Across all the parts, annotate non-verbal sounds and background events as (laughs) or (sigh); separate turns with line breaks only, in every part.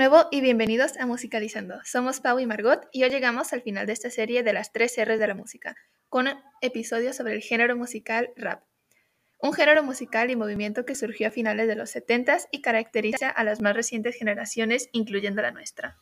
nuevo y bienvenidos a Musicalizando. Somos Pau y Margot y hoy llegamos al final de esta serie de las tres R's de la música, con un episodio sobre el género musical rap. Un género musical y movimiento que surgió a finales de los 70s y caracteriza a las más recientes generaciones, incluyendo la nuestra.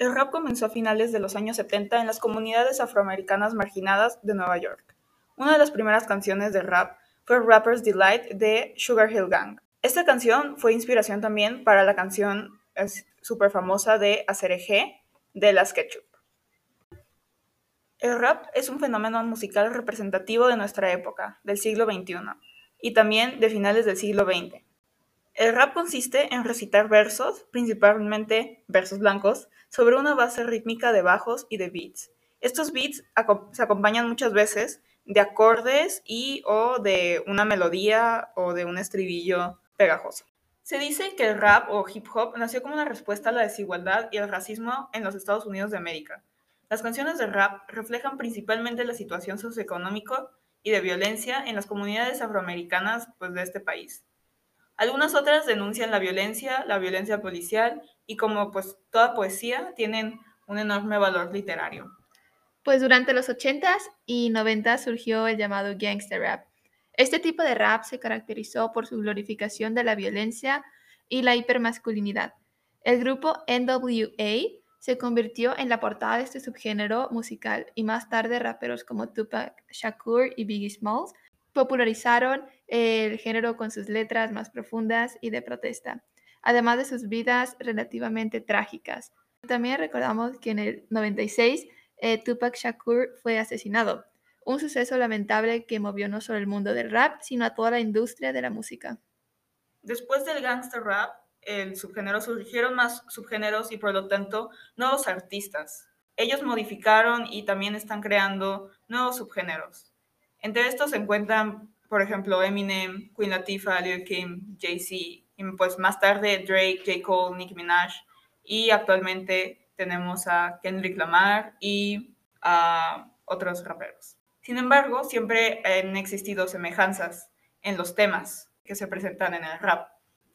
El rap comenzó a finales de los años 70 en las comunidades afroamericanas marginadas de Nueva York. Una de las primeras canciones de rap fue Rapper's Delight de Sugar Hill Gang. Esta canción fue inspiración también para la canción súper famosa de G de las Ketchup. El rap es un fenómeno musical representativo de nuestra época, del siglo XXI, y también de finales del siglo XX. El rap consiste en recitar versos, principalmente versos blancos, sobre una base rítmica de bajos y de beats. Estos beats se acompañan muchas veces de acordes y o de una melodía o de un estribillo pegajoso. Se dice que el rap o hip hop nació como una respuesta a la desigualdad y al racismo en los Estados Unidos de América. Las canciones de rap reflejan principalmente la situación socioeconómica y de violencia en las comunidades afroamericanas pues, de este país. Algunas otras denuncian la violencia, la violencia policial y como pues toda poesía tienen un enorme valor literario.
Pues durante los 80s y 90s surgió el llamado gangster rap. Este tipo de rap se caracterizó por su glorificación de la violencia y la hipermasculinidad. El grupo NWA se convirtió en la portada de este subgénero musical y más tarde raperos como Tupac Shakur y Biggie Smalls popularizaron el género con sus letras más profundas y de protesta, además de sus vidas relativamente trágicas. También recordamos que en el 96 eh, Tupac Shakur fue asesinado, un suceso lamentable que movió no solo el mundo del rap, sino a toda la industria de la música.
Después del gangster rap, el subgénero surgieron más subgéneros y por lo tanto nuevos artistas. Ellos modificaron y también están creando nuevos subgéneros. Entre estos se encuentran, por ejemplo, Eminem, Queen Latifah, Lil Kim, Jay-Z, y pues más tarde Drake, J. Cole, Nicki Minaj, y actualmente tenemos a Kendrick Lamar y a otros raperos. Sin embargo, siempre han existido semejanzas en los temas que se presentan en el rap,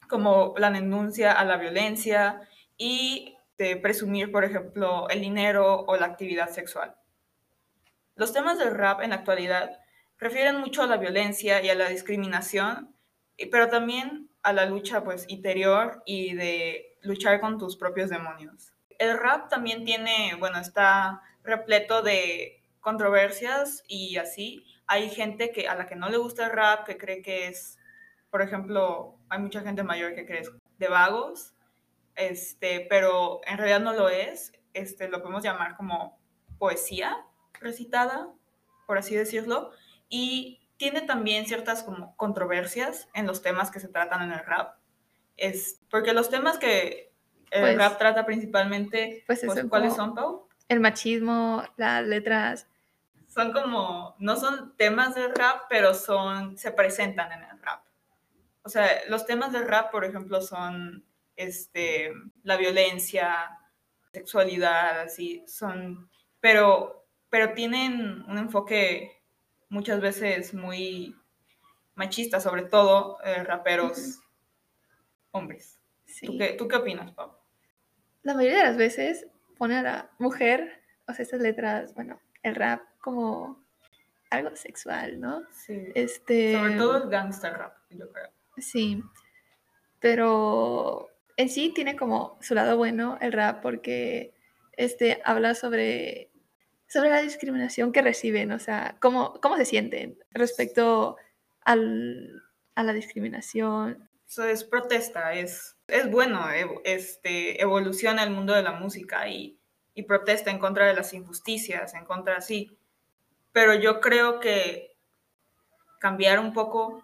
como la denuncia a la violencia y de presumir, por ejemplo, el dinero o la actividad sexual. Los temas del rap en la actualidad refieren mucho a la violencia y a la discriminación, pero también a la lucha pues interior y de luchar con tus propios demonios. El rap también tiene, bueno, está repleto de controversias y así. Hay gente que a la que no le gusta el rap, que cree que es, por ejemplo, hay mucha gente mayor que cree de vagos, este, pero en realidad no lo es. Este, lo podemos llamar como poesía recitada, por así decirlo y tiene también ciertas como controversias en los temas que se tratan en el rap. Es porque los temas que el pues rap trata principalmente, pues, pues ¿cuáles son, Pau?
El machismo, las letras.
Son como, no son temas del rap, pero son, se presentan en el rap. O sea, los temas del rap, por ejemplo, son este, la violencia, sexualidad, así, son, pero, pero tienen un enfoque muchas veces muy machistas, sobre todo eh, raperos hombres. ¿Tú, qué, ¿Tú, qué, opinas, Pau?
La mayoría de las veces pone a la mujer, o sea, estas letras, bueno, el rap como algo sexual, ¿no?
Sí. Este, sobre todo el gangster rap, yo creo.
Sí, pero en sí tiene como su lado bueno el rap porque este, habla sobre sobre la discriminación que reciben, o sea, cómo, cómo se sienten respecto al, a la discriminación.
Eso es protesta, es, es bueno, este, evoluciona el mundo de la música y, y protesta en contra de las injusticias, en contra, sí. Pero yo creo que cambiar un poco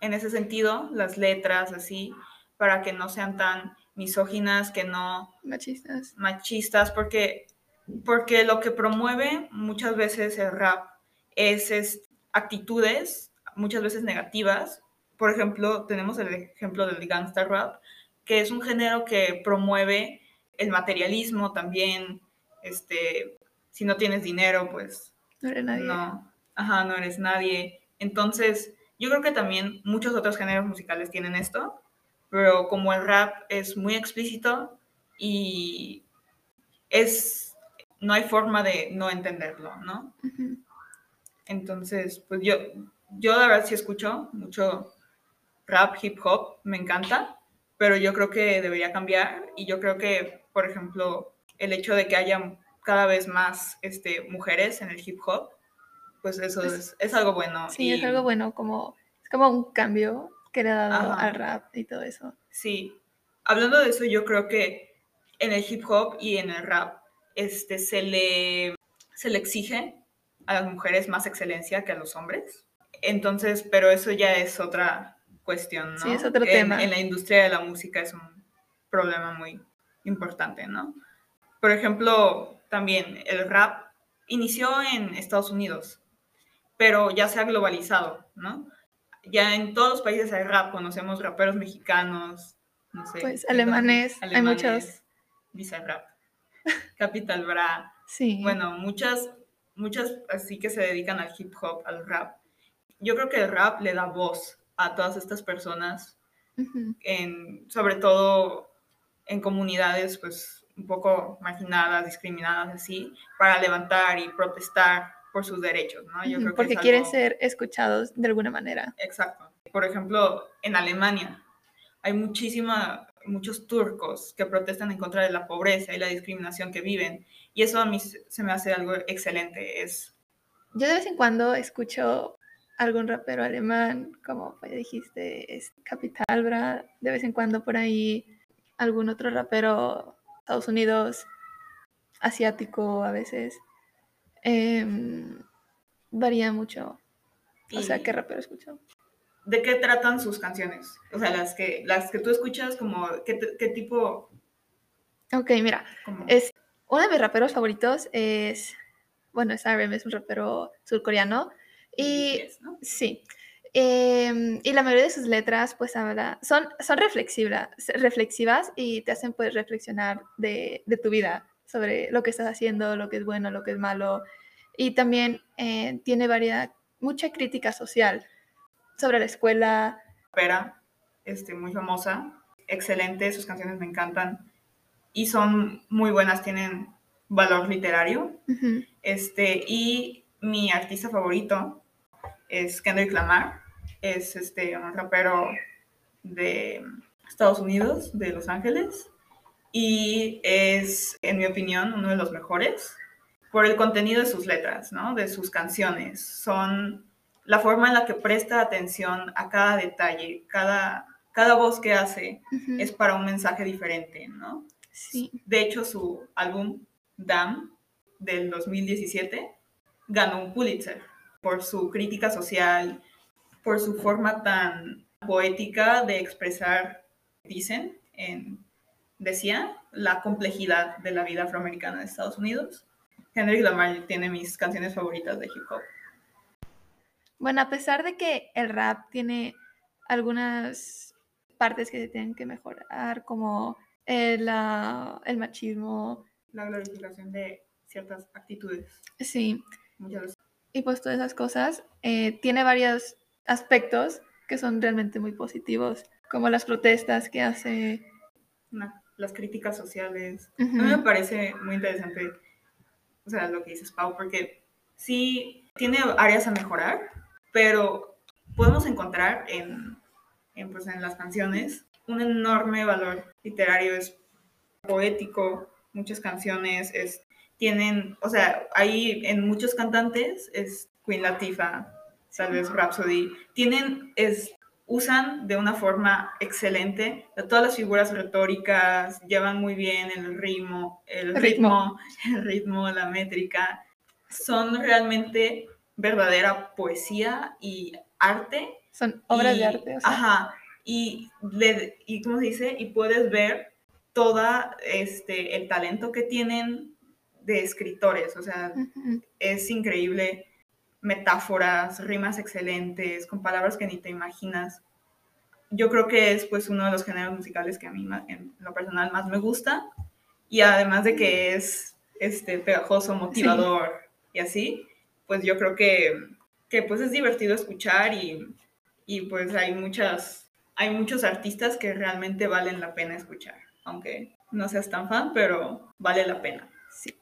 en ese sentido las letras, así, para que no sean tan misóginas, que no...
Machistas.
Machistas, porque porque lo que promueve muchas veces el rap es, actitudes, muchas veces negativas. Por ejemplo, tenemos el ejemplo del gangsta rap, que es un género que promueve el materialismo también, este, si no tienes dinero, pues
No eres nadie.
No, ajá, no eres nadie. Entonces, yo creo que también muchos otros géneros musicales tienen esto, pero como el rap es muy explícito y es, no hay forma de no entenderlo, ¿no? Entonces, pues yo, yo la verdad sí escucho mucho rap, hip hop, me encanta, pero yo creo que debería cambiar y yo creo que, por ejemplo, el hecho de que haya cada vez más este, mujeres en el hip hop, pues eso
Pues,
es, es algo bueno.
Sí,
y-
es algo bueno, como, es como un cambio que le ha dado
Ajá.
al rap y todo eso.
Sí, hablando de eso, yo creo que en el hip hop y en el rap este, se, le, se le exige a las mujeres más excelencia que a los hombres. Entonces, pero eso ya es otra cuestión, ¿no?
Sí, es otro
En-
tema.
En la industria de la música es un problema muy importante, ¿no? Por ejemplo, también el rap inició en Estados Unidos, pero ya se ha globalizado, ¿no? Ya en todos los países hay rap, conocemos raperos mexicanos, no sé.
Pues, alemanes, hay muchos.
Bizarrap, (laughs) Capital Bra,
Sí.
bueno, muchas, muchas así que se dedican al hip hop, al rap. Yo creo que el rap le da voz a todas estas personas, en, sobre todo en comunidades pues un poco marginadas, discriminadas así, para levantar y protestar por sus derechos, ¿no? Yo creo que
Porque quieren ser escuchados de alguna manera.
Exacto. Por ejemplo, en Alemania hay muchísima, muchos turcos que protestan en contra de la pobreza y la discriminación que viven. Y eso a mí se me hace algo excelente. Es,
Yo de vez en cuando escucho algún rapero alemán, como dijiste, es Capital Bra, de vez en cuando por ahí algún otro rapero Estados Unidos, asiático a veces. Em, varía mucho. O sea, ¿qué rapero escucho?
¿De qué tratan sus canciones? O sea, las que, las que tú escuchas, como, ¿qué, qué tipo?
Ok, mira, es uno de mis raperos favoritos es, bueno, es RM, es un rapero surcoreano. Y
BTS, ¿no?
Sí. Em, y la mayoría de sus letras, pues, habla, son, son reflexivas, reflexivas y te hacen, pues, reflexionar de, de tu vida, sobre lo que estás haciendo, lo que es bueno, lo que es malo. Y también eh, tiene varia, mucha crítica social sobre la escuela.
rapera, este, muy famosa, excelente, sus canciones me encantan y son muy buenas, tienen valor literario. Este, y mi artista favorito es Kendrick Lamar, es este, un rapero de Estados Unidos, de Los Ángeles, y es, en mi opinión, uno de los mejores por el contenido de sus letras, ¿no? De sus canciones. Son la forma en la que presta atención a cada detalle, cada, cada voz que hace es para un mensaje diferente, ¿no?
Sí.
De hecho, su álbum Damn del 2017 ganó un Pulitzer por su crítica social, por su forma tan poética de expresar, dicen, en, decía, la complejidad de la vida afroamericana de Estados Unidos. Henry Lamar tiene mis canciones favoritas de hip hop.
Bueno, a pesar de que el rap tiene algunas partes que se tienen que mejorar, como el, la- el machismo,
La glorificación de ciertas actitudes.
sí,
Muchas
y pues todas esas cosas, eh, tiene varios aspectos que son realmente muy positivos, como las protestas que hace.
Las críticas sociales.
Ujú.
A mí me parece muy interesante, o sea, lo que dices, Pau, porque sí tiene áreas a mejorar, pero podemos encontrar en, en, pues, en las canciones un enorme valor literario, es poético, muchas canciones es, tienen, o sea, hay en muchos cantantes, es Queen Latifah, tal vez Rhapsody, tienen, es, usan de una forma excelente todas las figuras retóricas, llevan muy bien el ritmo, el
Ritmo.
ritmo, (laughs) el ritmo, la métrica, son realmente verdadera poesía y arte.
Son obras
y-
de arte. O sea,
Ajá, y, le, y ¿cómo se dice? Y puedes ver toda este, el talento que tienen de escritores, o sea, es increíble, metáforas, rimas excelentes, con palabras que ni te imaginas. Yo creo que es pues uno de los géneros musicales que a mí en lo personal más me gusta y además de que es este pegajoso, motivador y así, pues yo creo que, que pues es divertido escuchar y, y pues hay muchas, hay muchos artistas que realmente valen la pena escuchar, aunque no seas tan fan, pero vale la pena.
Sí.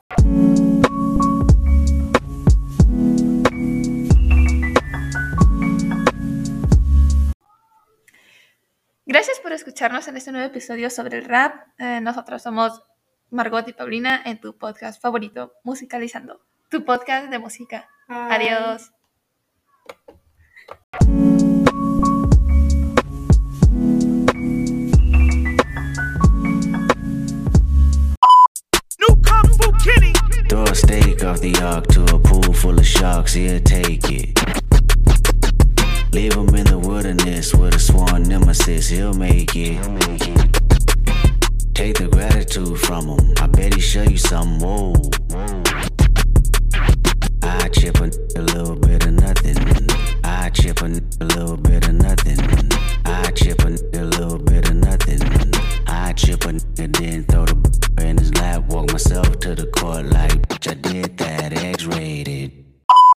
Gracias por escucharnos en este nuevo episodio sobre el rap. Eh, nosotros somos Margot y Paulina en tu podcast favorito, Musicalizando, tu podcast de música.
Bye.
Adiós.
New Kung Fu Kitty.
Throw a steak off the ark to a pool full of sharks, he'll take it. Leave him in the wilderness with a sworn nemesis, he'll make it. Take the gratitude from him, I bet he show you something, whoa. I chip a, a little bit of nothing. I chip a, little bit of nothing. I chip a, little bit of nothing. I chip a and then throw the in his lap, walk myself to the court like bitch, I did